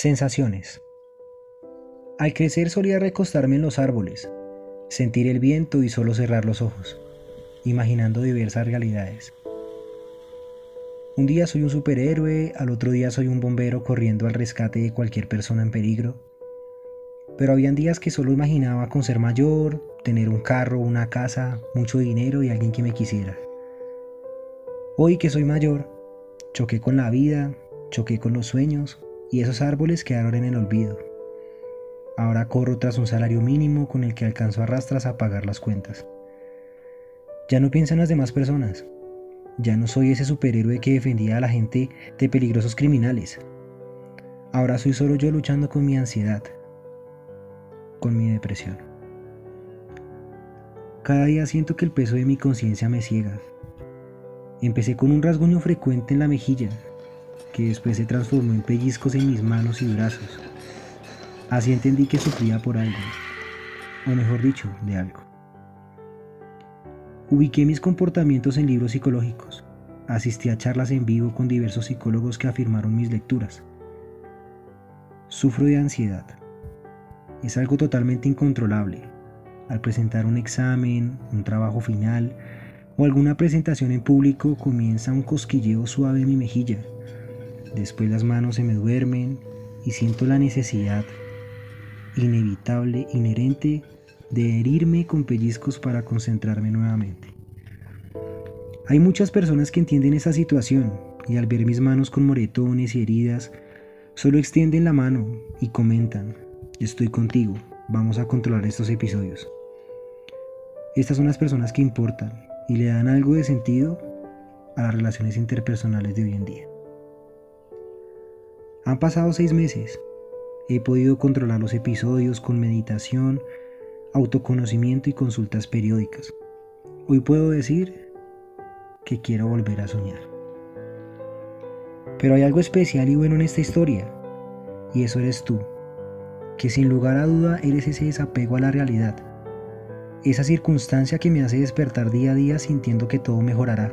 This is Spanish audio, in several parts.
Sensaciones. Al crecer solía recostarme en los árboles, sentir el viento y solo cerrar los ojos, imaginando diversas realidades. Un día soy un superhéroe, al otro día soy un bombero corriendo al rescate de cualquier persona en peligro. Pero habían días que solo imaginaba con ser mayor, tener un carro, una casa, mucho dinero y alguien que me quisiera. Hoy que soy mayor, choqué con la vida, choqué con los sueños y esos árboles quedaron en el olvido. Ahora corro tras un salario mínimo con el que alcanzo a rastras a pagar las cuentas. Ya no pienso en las demás personas. Ya no soy ese superhéroe que defendía a la gente de peligrosos criminales. Ahora soy solo yo luchando con mi ansiedad, con mi depresión. Cada día siento que el peso de mi conciencia me ciega. Empecé con un rasguño frecuente en la mejilla, que después se transformó en pellizcos en mis manos y brazos. Así entendí que sufría por algo, o mejor dicho, de algo. Ubiqué mis comportamientos en libros psicológicos. Asistí a charlas en vivo con diversos psicólogos que afirmaron mis lecturas. Sufro de ansiedad. Es algo totalmente incontrolable. Al presentar un examen, un trabajo final o alguna presentación en público comienza un cosquilleo suave en mi mejilla. Después las manos se me duermen y siento la necesidad inevitable, inherente de herirme con pellizcos para concentrarme nuevamente. Hay muchas personas que entienden esa situación y al ver mis manos con moretones y heridas, solo extienden la mano y comentan, estoy contigo, vamos a controlar estos episodios. Estas son las personas que importan y le dan algo de sentido a las relaciones interpersonales de hoy en día. Han pasado seis meses He podido controlar los episodios con meditación, autoconocimiento y consultas periódicas. Hoy puedo decir que quiero volver a soñar. Pero hay algo especial y bueno en esta historia, y eso eres tú, que sin lugar a duda eres ese desapego a la realidad, esa circunstancia que me hace despertar día a día sintiendo que todo mejorará.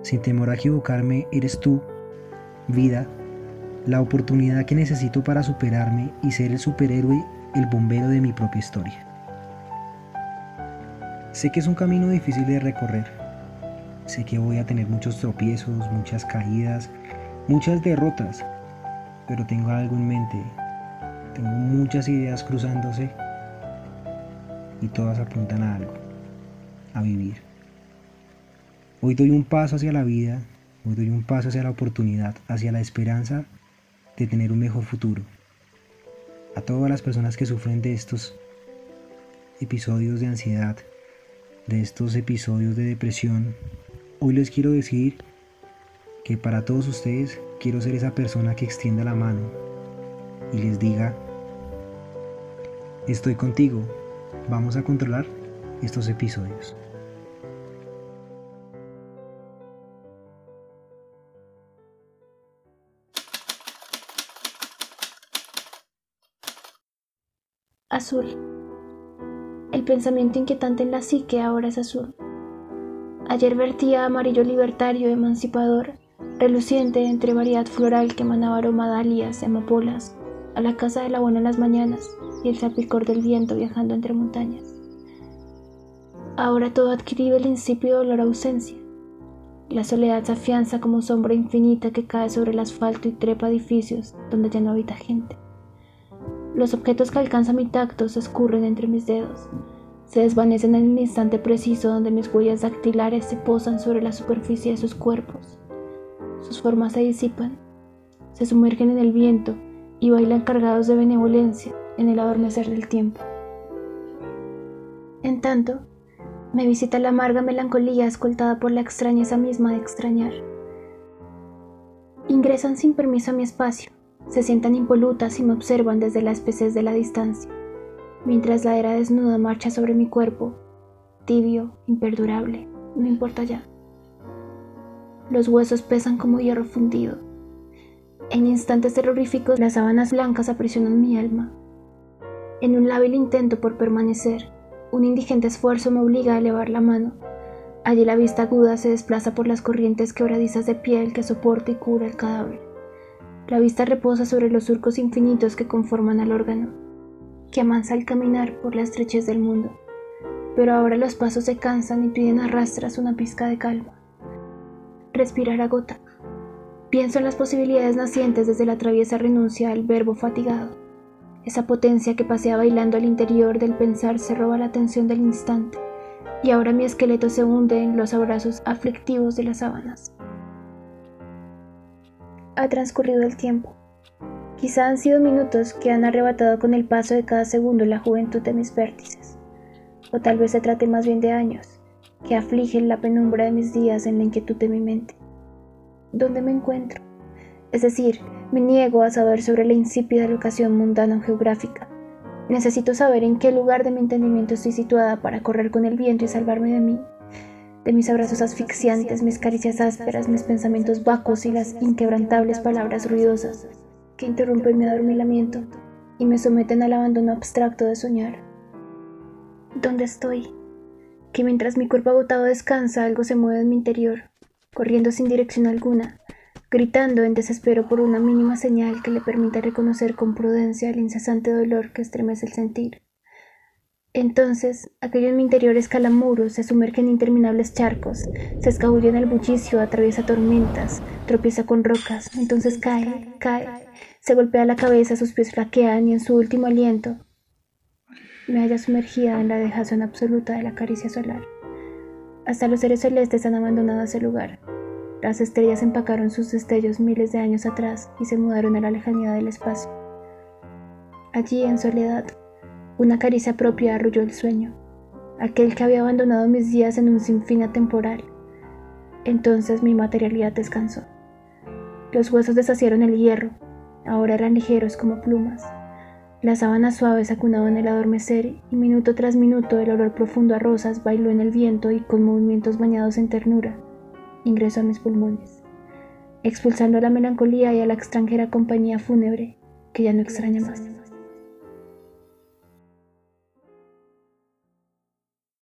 Sin temor a equivocarme, eres tú, vida, la oportunidad que necesito para superarme y ser el superhéroe, el bombero de mi propia historia. Sé que es un camino difícil de recorrer. Sé que voy a tener muchos tropiezos, muchas caídas, muchas derrotas, pero tengo algo en mente. Tengo muchas ideas cruzándose y todas apuntan a algo, a vivir. Hoy doy un paso hacia la vida, hoy doy un paso hacia la oportunidad, hacia la esperanza de tener un mejor futuro. A todas las personas que sufren de estos episodios de ansiedad, de estos episodios de depresión, hoy les quiero decir que para todos ustedes quiero ser esa persona que extienda la mano y les diga, estoy contigo, vamos a controlar estos episodios. Azul. El pensamiento inquietante en la psique ahora es azul. Ayer vertía amarillo libertario, emancipador, reluciente entre variedad floral que emanaba aroma dalias amapolas, a la casa de la buena en las mañanas y el salpicor del viento viajando entre montañas. Ahora todo ha adquirido el insípido olor a ausencia. La soledad se afianza como sombra infinita que cae sobre el asfalto y trepa edificios donde ya no habita gente. Los objetos que alcanza mi tacto se escurren entre mis dedos, se desvanecen en el instante preciso donde mis huellas dactilares se posan sobre la superficie de sus cuerpos. Sus formas se disipan, se sumergen en el viento y bailan cargados de benevolencia en el adormecer del tiempo. En tanto, me visita la amarga melancolía escoltada por la extrañeza misma de extrañar. Ingresan sin permiso a mi espacio, se sientan impolutas y me observan desde la especie de la distancia, mientras la era desnuda marcha sobre mi cuerpo, tibio, imperdurable, no importa ya. Los huesos pesan como hierro fundido. En instantes terroríficos las sábanas blancas aprisionan mi alma. En un lábil intento por permanecer, un indigente esfuerzo me obliga a elevar la mano. Allí la vista aguda se desplaza por las corrientes quebradizas de piel que soporta y cura el cadáver La vista reposa sobre los surcos infinitos que conforman al órgano, que amansa al caminar por la estrechez del mundo. Pero ahora los pasos se cansan y piden a rastras una pizca de calma. Respirar agota. Pienso en las posibilidades nacientes desde la traviesa renuncia al verbo fatigado. Esa potencia que pasea bailando al interior del pensar se roba la atención del instante, y ahora mi esqueleto se hunde en los abrazos aflictivos de las sábanas. Ha transcurrido el tiempo. Quizá han sido minutos que han arrebatado con el paso de cada segundo la juventud de mis vértices, o tal vez se trate más bien de años, que afligen la penumbra de mis días en la inquietud de mi mente. ¿Dónde me encuentro? Es decir, me niego a saber sobre la insípida locación mundana o geográfica. Necesito saber en qué lugar de mi entendimiento estoy situada para correr con el viento y salvarme de mí, de mis abrazos asfixiantes, mis caricias ásperas, mis pensamientos vacos y las inquebrantables palabras ruidosas que interrumpen mi adormilamiento y me someten al abandono abstracto de soñar. ¿Dónde estoy? Que mientras mi cuerpo agotado descansa, algo se mueve en mi interior, corriendo sin dirección alguna, gritando en desespero por una mínima señal que le permita reconocer con prudencia el incesante dolor que estremece el sentir. Entonces, aquello en mi interior escala muros, se sumerge en interminables charcos, se escabulle en el bullicio, atraviesa tormentas, tropieza con rocas, entonces cae, cae, se golpea la cabeza, sus pies flaquean y en su último aliento me halla sumergida en la dejación absoluta de la caricia solar. Hasta los seres celestes han abandonado ese lugar, las estrellas empacaron sus destellos miles de años atrás y se mudaron a la lejanía del espacio. Allí, en soledad, una caricia propia arrulló el sueño, aquel que había abandonado mis días en un sinfín atemporal. Entonces mi materialidad descansó. Los huesos deshacieron el hierro, ahora eran ligeros como plumas. Las sábanas suaves acunaban el adormecer y minuto tras minuto el olor profundo a rosas bailó en el viento y con movimientos bañados en ternura ingresó a mis pulmones, expulsando la melancolía y a la extranjera compañía fúnebre que ya no extraña más.